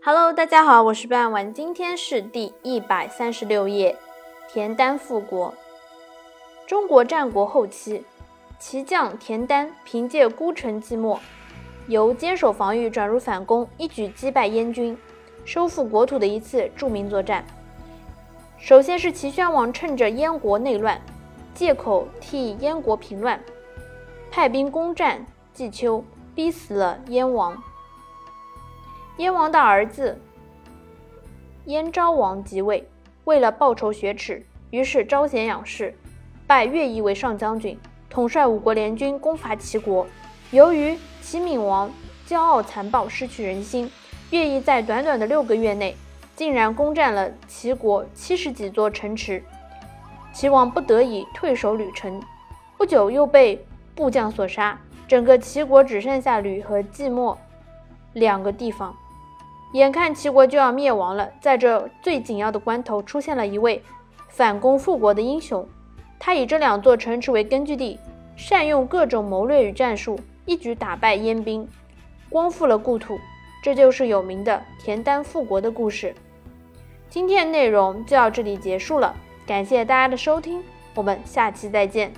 Hello，大家好，我是半晚，今天是第一百三十六页，田丹复国。中国战国后期，齐将田丹凭借孤城寂寞，由坚守防御转入反攻，一举击败燕军，收复国土的一次著名作战。首先是齐宣王趁着燕国内乱，借口替燕国平乱，派兵攻占冀丘，逼死了燕王。燕王的儿子燕昭王即位，为了报仇雪耻，于是招贤养士。拜乐毅为上将军，统帅五国联军攻伐齐国。由于齐闵王骄傲残暴，失去人心，乐毅在短短的六个月内，竟然攻占了齐国七十几座城池。齐王不得已退守吕城，不久又被部将所杀，整个齐国只剩下吕和寂寞两个地方。眼看齐国就要灭亡了，在这最紧要的关头，出现了一位反攻复国的英雄。他以这两座城池为根据地，善用各种谋略与战术，一举打败燕兵，光复了故土。这就是有名的田丹复国的故事。今天的内容就到这里结束了，感谢大家的收听，我们下期再见。